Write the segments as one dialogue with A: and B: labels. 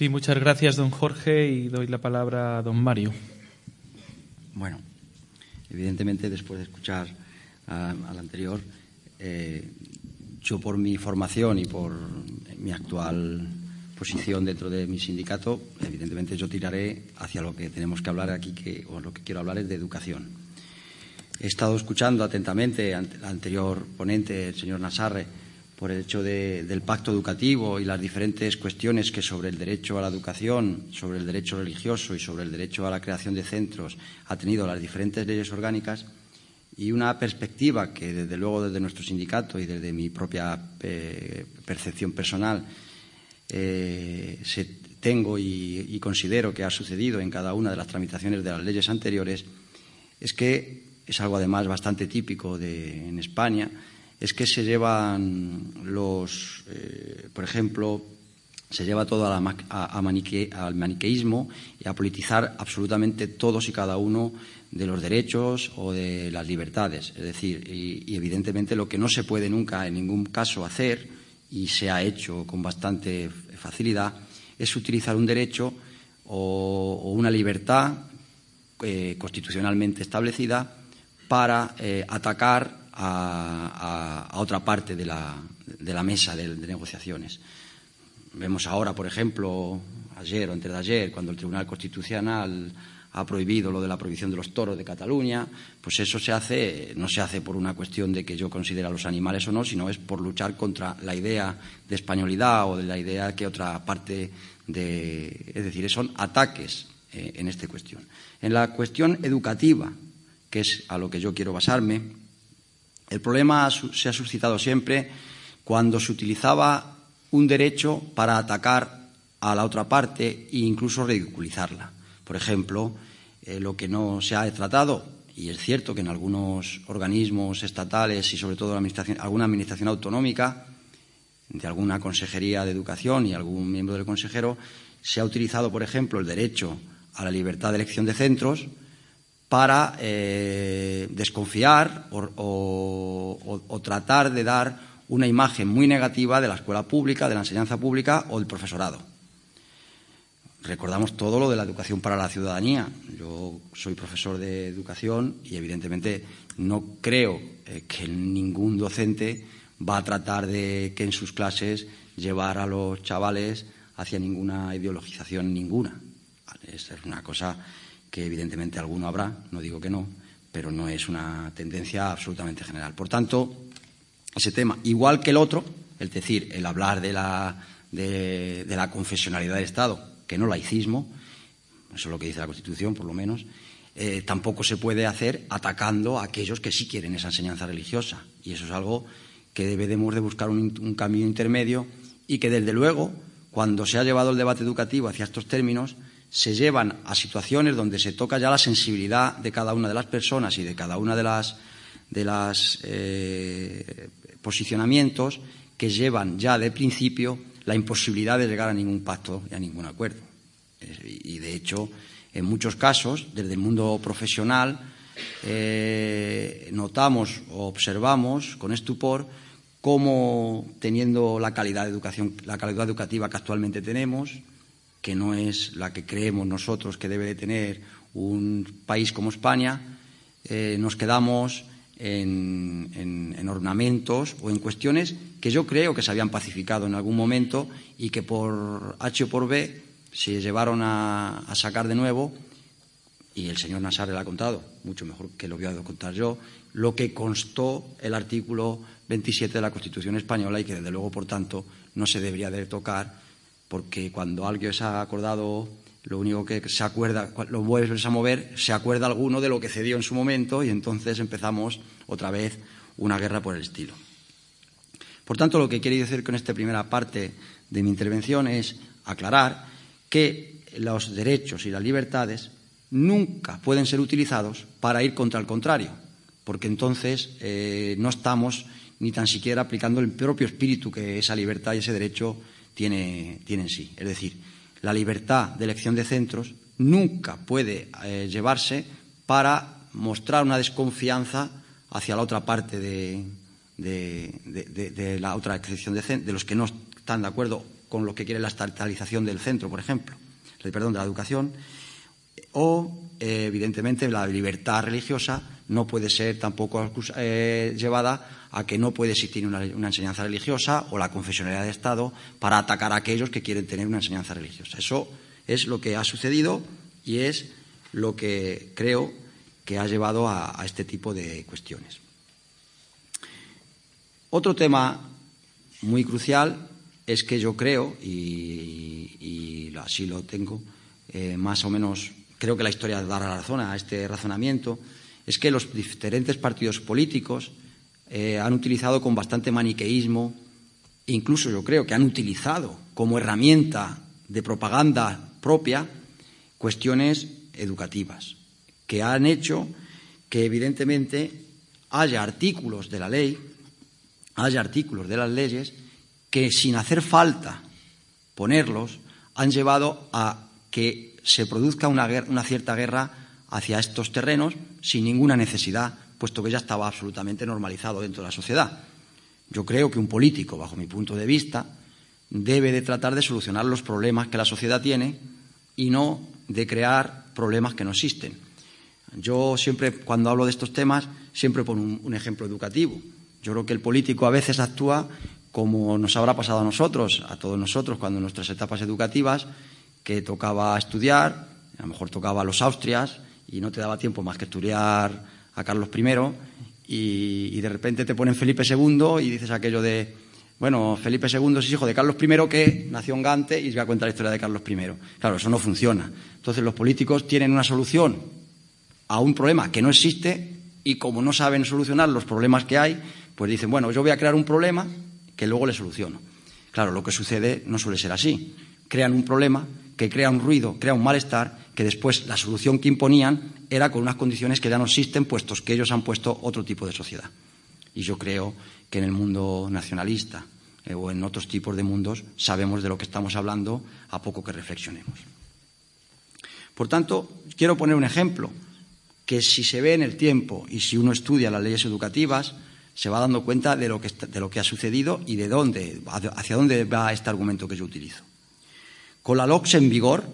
A: Sí, muchas gracias, don Jorge, y doy la palabra a don Mario.
B: Bueno, evidentemente, después de escuchar al anterior, eh, yo por mi formación y por mi actual posición dentro de mi sindicato, evidentemente yo tiraré hacia lo que tenemos que hablar aquí, que, o lo que quiero hablar es de educación. He estado escuchando atentamente al anterior ponente, el señor Nasarre, por el hecho del pacto educativo y las diferentes cuestiones que sobre el derecho a la educación, sobre el derecho religioso y sobre el derecho a la creación de centros ha tenido las diferentes leyes orgánicas y una perspectiva que desde luego desde nuestro sindicato y desde mi propia eh, percepción personal eh, tengo y, considero que ha sucedido en cada una de las tramitaciones de las leyes anteriores es que es algo además bastante típico de, en España es que se llevan los, eh, por ejemplo, se lleva todo a al maniqueísmo y a politizar absolutamente todos y cada uno de los derechos o de las libertades. Es decir, y, evidentemente lo que no se puede nunca en ningún caso hacer, y se ha hecho con bastante facilidad, es utilizar un derecho o, una libertad eh, constitucionalmente establecida para eh, atacar a, otra parte de la, de la mesa de, negociaciones. Vemos ahora, por ejemplo, ayer o antes de ayer, cuando el Tribunal Constitucional ha prohibido lo de la prohibición de los toros de Cataluña, pues eso se hace, no se hace por una cuestión de que yo considere a los animales o no, sino es por luchar contra la idea de españolidad o de la idea que otra parte de. Es decir, son ataques eh, en esta cuestión. En la cuestión educativa, que es a lo que yo quiero basarme, el problema se ha suscitado siempre cuando se utilizaba un derecho para atacar a la otra parte e incluso ridiculizarla. Por ejemplo, eh, lo que no se ha tratado, y es cierto que en algunos organismos estatales y sobre todo en alguna administración autonómica, de alguna consejería de educación y algún miembro del consejero, se ha utilizado, por ejemplo, el derecho a la libertad de elección de centros para eh, desconfiar o, tratar de dar una imagen muy negativa de la escuela pública, de la enseñanza pública o del profesorado. Recordamos todo lo de la educación para la ciudadanía. Yo soy profesor de educación y evidentemente no creo eh, que ningún docente va a tratar de que en sus clases llevar a los chavales hacia ninguna ideologización ninguna. Es una cosa que evidentemente alguno habrá, no digo que no, pero no es una tendencia absolutamente general. Por tanto, ese tema, igual que el otro, es decir, el hablar de la, de, la confesionalidad del Estado, que no laicismo, eso es lo que dice la Constitución, por lo menos, eh, tampoco se puede hacer atacando a aquellos que sí quieren esa enseñanza religiosa. Y eso es algo que debemos de buscar un, un camino intermedio y que, desde luego, cuando se ha llevado el debate educativo hacia estos términos, se llevan a situaciones donde se toca ya la sensibilidad de cada una de las personas y de cada una de las, de las eh, posicionamientos que llevan ya de principio la imposibilidad de llegar a ningún pacto y a ningún acuerdo. Y, de hecho, en muchos casos, desde el mundo profesional, eh, notamos o observamos con estupor cómo, teniendo la calidad de educación, la calidad educativa que actualmente tenemos, que no es la que creemos nosotros que debe de tener un país como España, eh, nos quedamos en, ornamentos o en cuestiones que yo creo que se habían pacificado en algún momento y que por H o por B se llevaron a, sacar de nuevo, y el señor Nassar le ha contado, mucho mejor que lo voy a contar yo, lo que constó el artículo 27 de la Constitución española y que, desde luego, por tanto, no se debería de tocar porque cuando alguien se ha acordado, lo único que se acuerda, lo vuelves a mover, se acuerda alguno de lo que cedió en su momento y entonces empezamos otra vez una guerra por el estilo. Por tanto, lo que quiero decir con esta primera parte de mi intervención es aclarar que los derechos y las libertades nunca pueden ser utilizados para ir contra el contrario, porque entonces eh, no estamos ni tan siquiera aplicando el propio espíritu que esa libertad y ese derecho tiene, en sí. Es decir, la libertad de elección de centros nunca puede eh, llevarse para mostrar una desconfianza hacia la otra parte de, la otra elección de, de los que no están de acuerdo con los que quieren la estatalización del centro, por ejemplo, perdón, de la educación, o, eh, evidentemente, la libertad religiosa no puede ser tampoco eh, llevada a que no puede existir una, enseñanza religiosa o la confesionalidad de Estado para atacar a aquellos que quieren tener una enseñanza religiosa. Eso es lo que ha sucedido y es lo que creo que ha llevado a, este tipo de cuestiones. Otro tema muy crucial es que yo creo, y, así lo tengo, eh, más o menos creo que la historia da la razón a este razonamiento, es que los diferentes partidos políticos eh, han utilizado con bastante maniqueísmo, incluso yo creo que han utilizado como herramienta de propaganda propia cuestiones educativas, que han hecho que evidentemente haya artículos de la ley, haya artículos de las leyes que sin hacer falta ponerlos han llevado a que se produzca una, una cierta guerra hacia estos terrenos sin ninguna necesidad, puesto que ya estaba absolutamente normalizado dentro de la sociedad. Yo creo que un político, bajo mi punto de vista, debe de tratar de solucionar los problemas que la sociedad tiene y no de crear problemas que no existen. Yo siempre, cuando hablo de estos temas, siempre pongo un, ejemplo educativo. Yo creo que el político a veces actúa como nos habrá pasado a nosotros, a todos nosotros, cuando en nuestras etapas educativas, que tocaba estudiar, a lo mejor tocaba los Austrias, y no te daba tiempo más que estudiar a Carlos I, y, de repente te ponen Felipe II y dices aquello de, bueno, Felipe II es hijo de Carlos I que nació en Gante y va a contar la historia de Carlos I. Claro, eso no funciona. Entonces los políticos tienen una solución a un problema que no existe y como no saben solucionar los problemas que hay, pues dicen, bueno, yo voy a crear un problema que luego le soluciono. Claro, lo que sucede no suele ser así. Crean un problema que crea un ruido, crea un malestar, que después la solución que imponían era con unas condiciones que ya no existen, puestos que ellos han puesto otro tipo de sociedad. Y yo creo que en el mundo nacionalista eh, o en otros tipos de mundos sabemos de lo que estamos hablando a poco que reflexionemos. Por tanto, quiero poner un ejemplo que si se ve en el tiempo y si uno estudia las leyes educativas, se va dando cuenta de lo que, de lo que ha sucedido y de dónde, hacia dónde va este argumento que yo utilizo. Con la LOX en vigor,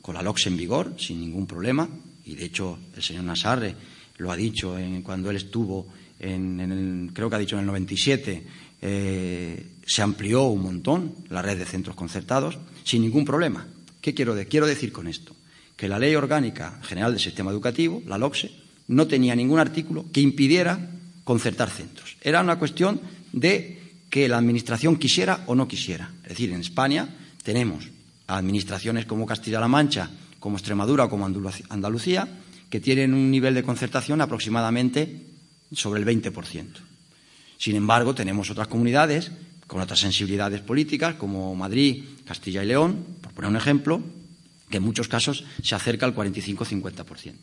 B: con la LOX en vigor, sin ningún problema, y de hecho el señor Nasarre lo ha dicho cuando él estuvo en, creo que ha dicho en el 97, eh, se amplió un montón la red de centros concertados sin ningún problema. ¿Qué quiero, quiero decir con esto? Que la Ley Orgánica General del Sistema Educativo, la LOCSE, no tenía ningún artículo que impidiera concertar centros. Era una cuestión de que la Administración quisiera o no quisiera. Es decir, en España tenemos administraciones como Castilla-La Mancha, como Extremadura o como Andalucía, que tienen un nivel de concertación aproximadamente sobre el 20%. Sin embargo, tenemos otras comunidades con otras sensibilidades políticas, como Madrid, Castilla y León, por poner un ejemplo, que en muchos casos se acerca al 45-50%.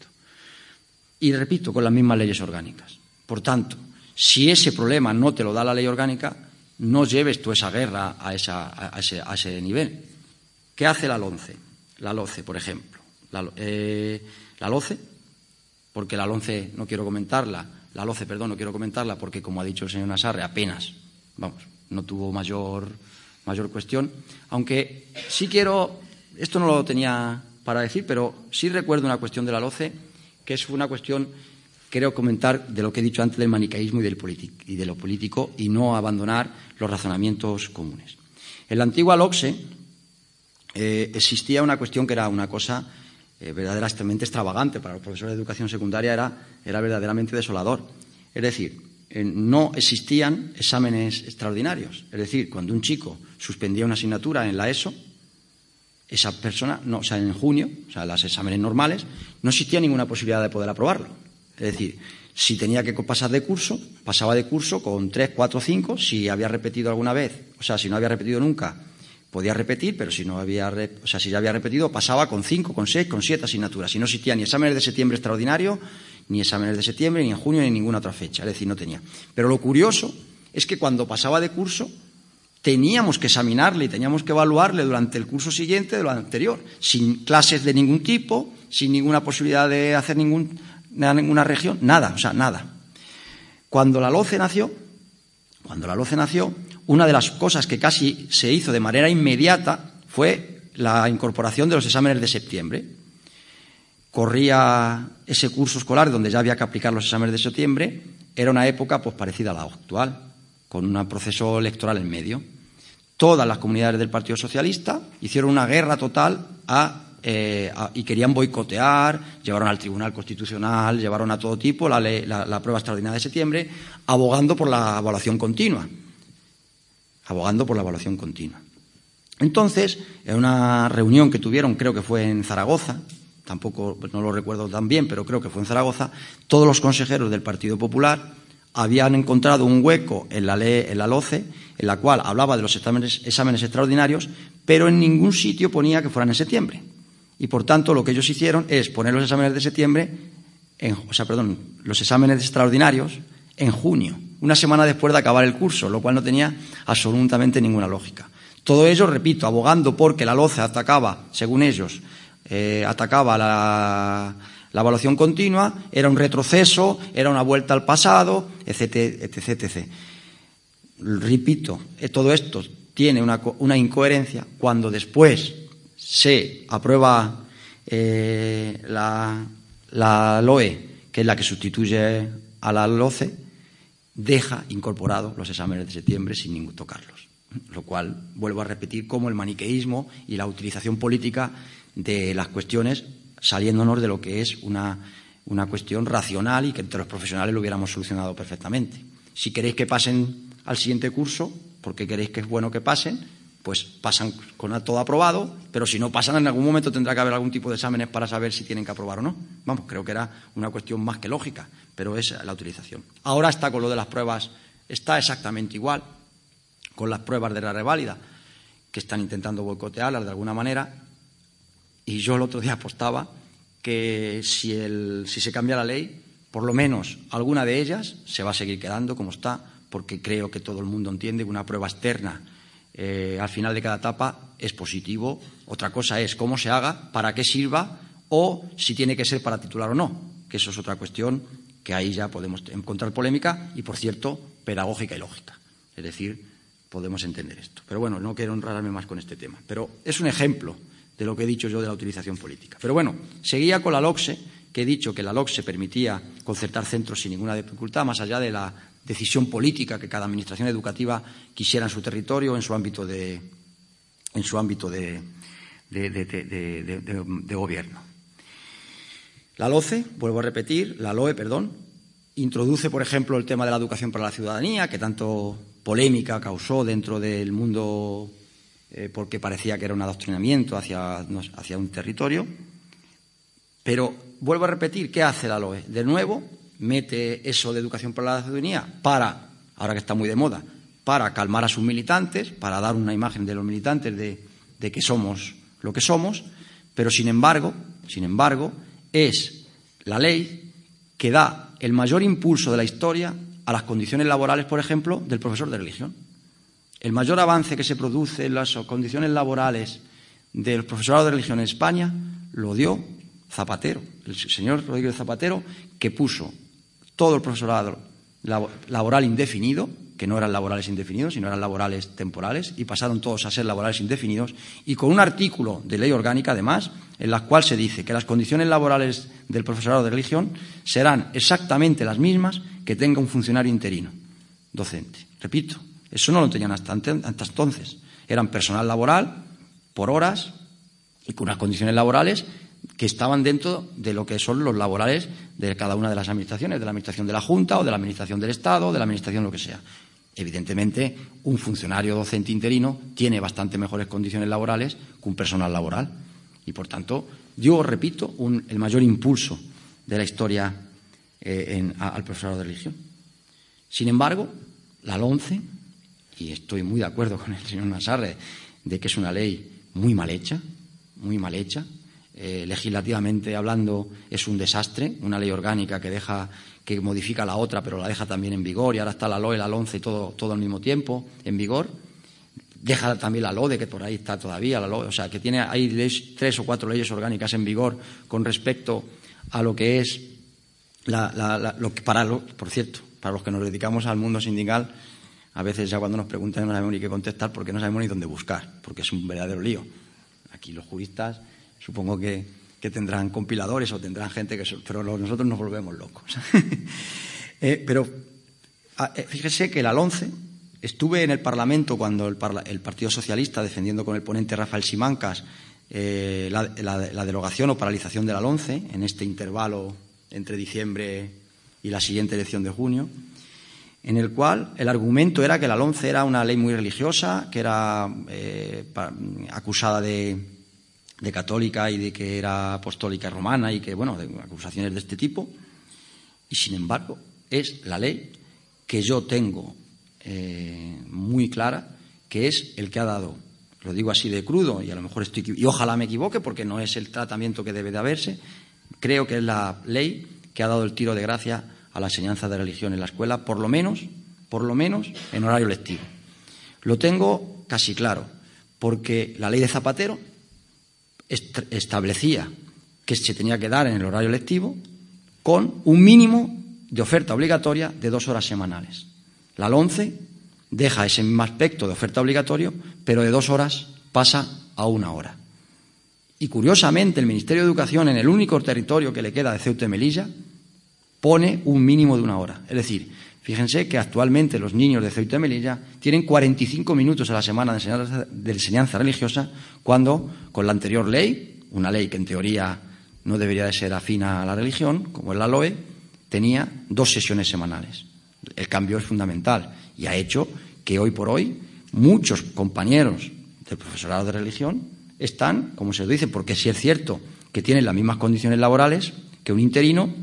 B: Y repito, con las mismas leyes orgánicas. Por tanto, si ese problema no te lo da la ley orgánica, no lleves tú esa guerra a, ese, nivel. ¿Qué hace la LONCE? La LOCE, por ejemplo. La, eh, la LOCE, porque la LONCE no quiero comentarla, la LOCE, perdón, no quiero comentarla porque, como ha dicho el señor Nasarre, apenas, vamos, no tuvo mayor, mayor cuestión. Aunque sí quiero, esto no lo tenía para decir, pero sí recuerdo una cuestión de la LOCE, que es una cuestión, quiero comentar de lo que he dicho antes del manicaísmo y, del y de lo político y no abandonar los razonamientos comunes. En la antigua LOCSE eh, existía una cuestión que era una cosa eh, verdaderamente extravagante para los profesores de educación secundaria era, era verdaderamente desolador. Es decir, eh, no existían exámenes extraordinarios. Es decir, cuando un chico suspendía una asignatura en la ESO, esa persona, no, o sea, en junio, o sea, los exámenes normales, no existía ninguna posibilidad de poder aprobarlo. Es decir, si tenía que pasar de curso, pasaba de curso con tres, cuatro, cinco. Si había repetido alguna vez, o sea, si no había repetido nunca, podía repetir, pero si no había, o sea, si ya había repetido, pasaba con cinco, con seis, con siete asignaturas. Y no existía ni exámenes de septiembre extraordinario, ni exámenes de septiembre, ni en junio, ni ninguna otra fecha. Es decir, no tenía. Pero lo curioso es que cuando pasaba de curso, teníamos que examinarle y teníamos que evaluarle durante el curso siguiente de lo anterior, sin clases de ningún tipo, sin ninguna posibilidad de hacer ningún, ninguna región, nada, o sea, nada. Cuando la LOCE nació, cuando la LOCE nació, una de las cosas que casi se hizo de manera inmediata fue la incorporación de los exámenes de septiembre. Corría ese curso escolar donde ya había que aplicar los exámenes de septiembre, era una época pues parecida a la actual, con un proceso electoral en medio. Todas las comunidades del Partido Socialista hicieron una guerra total eh, y querían boicotear, llevaron al Tribunal Constitucional, llevaron a todo tipo la, la prueba extraordinaria de septiembre, abogando por la evaluación continua. Abogando por la evaluación continua. Entonces, en una reunión que tuvieron, creo que fue en Zaragoza, tampoco no lo recuerdo tan bien, pero creo que fue en Zaragoza, todos los consejeros del Partido Popular habían encontrado un hueco en la, ley, en la LOCE, en la cual hablaba de los exámenes, exámenes extraordinarios, pero en ningún sitio ponía que fueran en septiembre. Y por tanto, lo que ellos hicieron es poner los exámenes de septiembre, en, o sea, perdón, los exámenes extraordinarios en junio, una semana después de acabar el curso, lo cual no tenía absolutamente ninguna lógica. Todo ello, repito, abogando porque la LOCE atacaba, según ellos, eh, atacaba la, evaluación continua, era un retroceso, era una vuelta al pasado, etc. etc, etc. Repito, eh, todo esto tiene una, incoherencia cuando después se aprueba eh, la, la LOE, que es la que sustituye a la LOCE, deja incorporados los exámenes de septiembre sin ningún tocarlos lo cual vuelvo a repetir como el maniqueísmo y la utilización política de las cuestiones saliéndonos de lo que es una, cuestión racional y que entre los profesionales lo hubiéramos solucionado perfectamente. Si queréis que pasen al siguiente curso, porque queréis que es bueno que pasen, pues pasan con todo aprobado, pero si no pasan en algún momento tendrá que haber algún tipo de exámenes para saber si tienen que aprobar o no. Vamos, creo que era una cuestión más que lógica, pero es la utilización. Ahora está con lo de las pruebas, está exactamente igual con las pruebas de la reválida, que están intentando boicotearlas de alguna manera. Y yo el otro día apostaba que si, si se cambia la ley, por lo menos alguna de ellas se va a seguir quedando como está, porque creo que todo el mundo entiende que una prueba externa eh, al final de cada etapa es positivo. Otra cosa es cómo se haga, para qué sirva o si tiene que ser para titular o no, que eso es otra cuestión que ahí ya podemos encontrar polémica y, por cierto, pedagógica y lógica. Es decir, podemos entender esto. Pero bueno, no quiero enrarme más con este tema. Pero es un ejemplo de lo que he dicho yo de la utilización política. Pero bueno, seguía con la LOCSE, que he dicho que la LOCSE permitía concertar centros sin ninguna dificultad, más allá de la decisión política que cada administración educativa quisiera en su territorio, en su ámbito de, en su ámbito de, de gobierno. La LOCE, vuelvo a repetir, la LOE, perdón, introduce, por ejemplo, el tema de la educación para la ciudadanía, que tanto polémica causó dentro del mundo eh, porque parecía que era un adoctrinamiento hacia, hacia un territorio. Pero vuelvo a repetir, ¿qué hace la LOE? De nuevo, mete eso de educación para la ciudadanía para, ahora que está muy de moda, para calmar a sus militantes, para dar una imagen de los militantes de, de que somos lo que somos, pero sin embargo, sin embargo, es la ley que da el mayor impulso de la historia a las condiciones laborales, por ejemplo, del profesor de religión. El mayor avance que se produce en las condiciones laborales del profesorado de religión en España lo dio Zapatero, el señor Rodríguez Zapatero, que puso todo el profesorado laboral indefinido, que no eran laborales indefinidos, sino eran laborales temporales, y pasaron todos a ser laborales indefinidos, y con un artículo de ley orgánica, además, en la cual se dice que las condiciones laborales del profesorado de religión serán exactamente las mismas que tenga un funcionario interino, docente. Repito, eso no lo tenían hasta, entonces. Eran personal laboral por horas y con unas condiciones laborales que estaban dentro de lo que son los laborales de cada una de las administraciones, de la administración de la Junta o de la administración del Estado, de la administración lo que sea. Evidentemente, un funcionario docente interino tiene bastante mejores condiciones laborales que un personal laboral. Y, por tanto, yo repito, el mayor impulso de la historia eh, al profesorado de religión. Sin embargo, la LONCE, y estoy muy de acuerdo con el señor Nassarre, de que es una ley muy mal hecha, muy mal hecha, eh, legislativamente hablando es un desastre, una ley orgánica que deja que modifica la otra, pero la deja también en vigor, y ahora está la LOE, la LONCE, todo, todo al mismo tiempo en vigor. Deja también la LODE, que por ahí está todavía, la LODE, o sea, que tiene hay tres o cuatro leyes orgánicas en vigor con respecto a lo que es lo que para por cierto, para los que nos dedicamos al mundo sindical, a veces ya cuando nos preguntan no sabemos ni qué contestar porque no sabemos ni dónde buscar, porque es un verdadero lío. Aquí los juristas supongo que, tendrán compiladores o tendrán gente que... Pero nosotros nos volvemos locos. Eh, pero eh, fíjese que el ALONCE, estuve en el Parlamento cuando el, Partido Socialista, defendiendo con el ponente Rafael Simancas eh, la, derogación o paralización del ALONCE en este intervalo entre diciembre y la siguiente elección de junio en el cual el argumento era que la LONCE era una ley muy religiosa, que era acusada de, católica y de que era apostólica romana y que, bueno, de acusaciones de este tipo. Y, sin embargo, es la ley que yo tengo eh, muy clara, que es el que ha dado, lo digo así de crudo, y a lo mejor estoy, y ojalá me equivoque porque no es el tratamiento que debe de haberse, creo que es la ley que ha dado el tiro de gracia a la enseñanza de religión en la escuela, por lo menos, por lo menos en horario lectivo. Lo tengo casi claro, porque la ley de Zapatero establecía que se tenía que dar en el horario lectivo con un mínimo de oferta obligatoria de dos horas semanales. La LONCE deja ese mismo aspecto de oferta obligatorio, pero de dos horas pasa a una hora. Y curiosamente, el Ministerio de Educación, en el único territorio que le queda de Ceuta y Melilla, pone un mínimo de una hora. Es decir, fíjense que actualmente los niños de Ceuta y Melilla tienen 45 minutos a la semana de enseñanza, religiosa, cuando con la anterior ley, una ley que en teoría no debería de ser afina a la religión, como es la LOE, tenía dos sesiones semanales. El cambio es fundamental y ha hecho que hoy por hoy muchos compañeros del profesorado de religión están, como se dice, porque si es cierto que tienen las mismas condiciones laborales que un interino,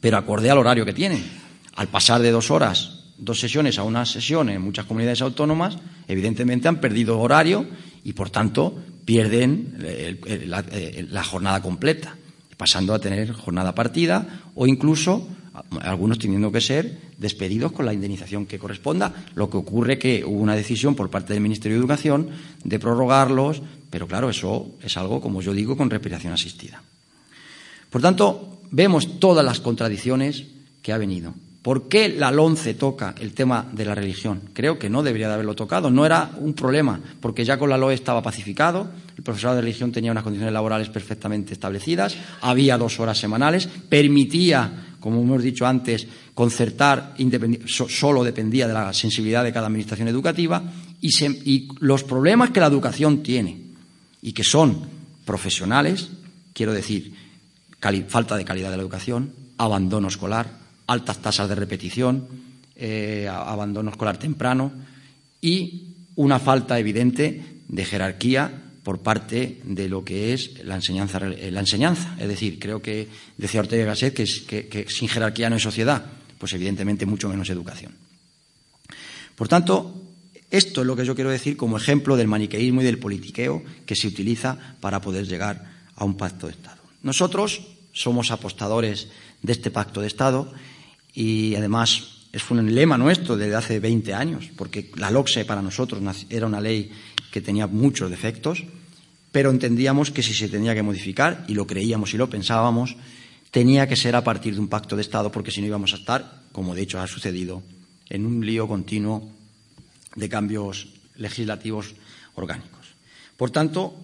B: pero acorde al horario que tienen. Al pasar de dos horas, dos sesiones a una sesión en muchas comunidades autónomas, evidentemente han perdido horario y, por tanto, pierden la, jornada completa, pasando a tener jornada partida o incluso algunos teniendo que ser despedidos con la indemnización que corresponda, lo que ocurre que hubo una decisión por parte del Ministerio de Educación de prorrogarlos, pero claro, eso es algo, como yo digo, con respiración asistida. Por tanto, vemos todas las contradicciones que ha venido. ¿Por qué la LONCE toca el tema de la religión? Creo que no debería de haberlo tocado. No era un problema, porque ya con la LOE estaba pacificado, el profesorado de religión tenía unas condiciones laborales perfectamente establecidas, había dos horas semanales, permitía, como hemos dicho antes, concertar, solo dependía de la sensibilidad de cada administración educativa, y, y los problemas que la educación tiene, y que son profesionales, quiero decir, falta de calidad de la educación, abandono escolar, altas tasas de repetición, eh, abandono escolar temprano y una falta evidente de jerarquía por parte de lo que es la enseñanza. La enseñanza. Es decir, creo que decía Ortega Gasset que, que sin jerarquía no hay sociedad, pues evidentemente mucho menos educación. Por tanto, esto es lo que yo quiero decir como ejemplo del maniqueísmo y del politiqueo que se utiliza para poder llegar a un pacto de Estado. Nosotros somos apostadores de este pacto de Estado y además es un lema nuestro desde hace 20 años, porque la LOCSE para nosotros era una ley que tenía muchos defectos, pero entendíamos que si se tenía que modificar, y lo creíamos y lo pensábamos, tenía que ser a partir de un pacto de Estado, porque si no íbamos a estar, como de hecho ha sucedido, en un lío continuo de cambios legislativos orgánicos. Por tanto,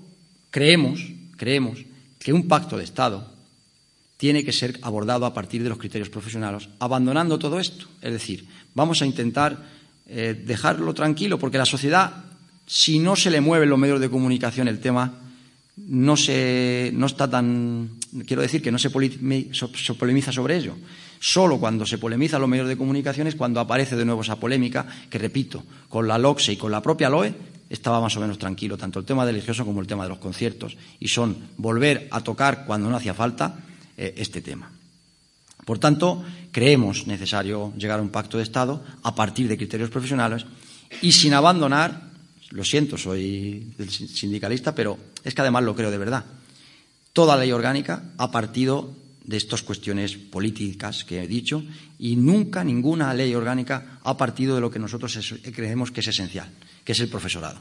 B: creemos, creemos que un pacto de Estado tiene que ser abordado a partir de los criterios profesionales, abandonando todo esto. Es decir, vamos a intentar eh, dejarlo tranquilo, porque la sociedad, si no se le mueve en los medios de comunicación el tema, no, se, no está tan. Quiero decir que no se, polemiza sobre ello. Solo cuando se polemiza los medios de comunicación es cuando aparece de nuevo esa polémica, que repito, con la LOCSE y con la propia LOE estaba más o menos tranquilo, tanto el tema religioso como el tema de los conciertos, y son volver a tocar cuando no hacía falta eh, este tema. Por tanto, creemos necesario llegar a un pacto de Estado a partir de criterios profesionales y sin abandonar, lo siento, soy sindicalista, pero es que además lo creo de verdad, toda ley orgánica ha partido de estas cuestiones políticas que he dicho y nunca ninguna ley orgánica ha partido de lo que nosotros creemos que es esencial, que es el profesorado.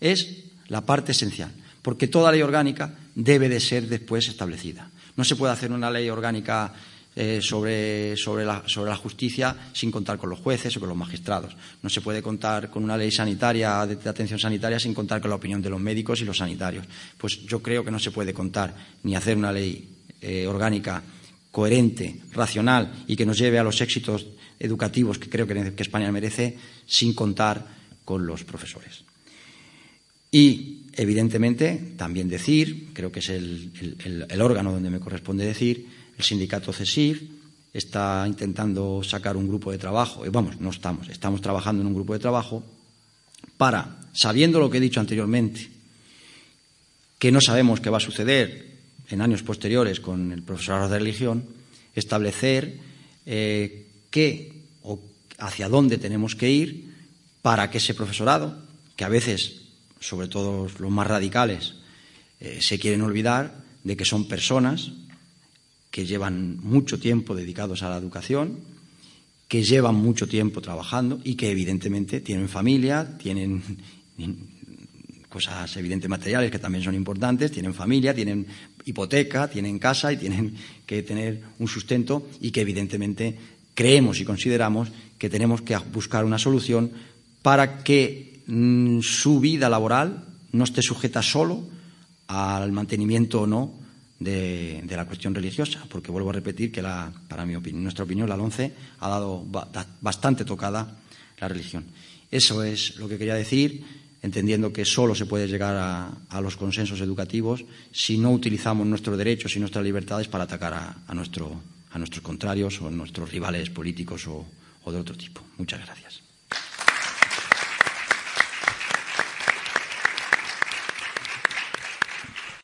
B: Es la parte esencial, porque toda ley orgánica debe de ser después establecida. No se puede hacer una ley orgánica eh, sobre, la, justicia sin contar con los jueces o con los magistrados. No se puede contar con una ley sanitaria de, atención sanitaria sin contar con la opinión de los médicos y los sanitarios. Pues yo creo que no se puede contar ni hacer una ley eh, orgánica coherente, racional y que nos lleve a los éxitos educativos que creo que España merece sin contar con los profesores. Y, evidentemente, también decir, creo que es el, órgano donde me corresponde decir, el sindicato CESIF está intentando sacar un grupo de trabajo, vamos, no estamos, estamos trabajando en un grupo de trabajo para, sabiendo lo que he dicho anteriormente, que no sabemos qué va a suceder en años posteriores con el profesorado de religión, establecer eh, qué o hacia dónde tenemos que ir para que ese profesorado, que a veces sobre todo los más radicales, eh, se quieren olvidar de que son personas que llevan mucho tiempo dedicados a la educación, que llevan mucho tiempo trabajando y que evidentemente tienen familia, tienen cosas evidentes materiales que también son importantes, tienen familia, tienen hipoteca, tienen casa y tienen que tener un sustento y que evidentemente creemos y consideramos que tenemos que buscar una solución para que Mm, su vida laboral no esté sujeta solo al mantenimiento o no de, la cuestión religiosa, porque vuelvo a repetir que la, para mi opinión, nuestra opinión, la LONCE ha dado bastante tocada la religión. Eso es lo que quería decir, entendiendo que solo se puede llegar a, los consensos educativos si no utilizamos nuestros derechos y nuestras libertades para atacar a, nuestro, a nuestros contrarios o a nuestros rivales políticos o de otro tipo. Muchas gracias.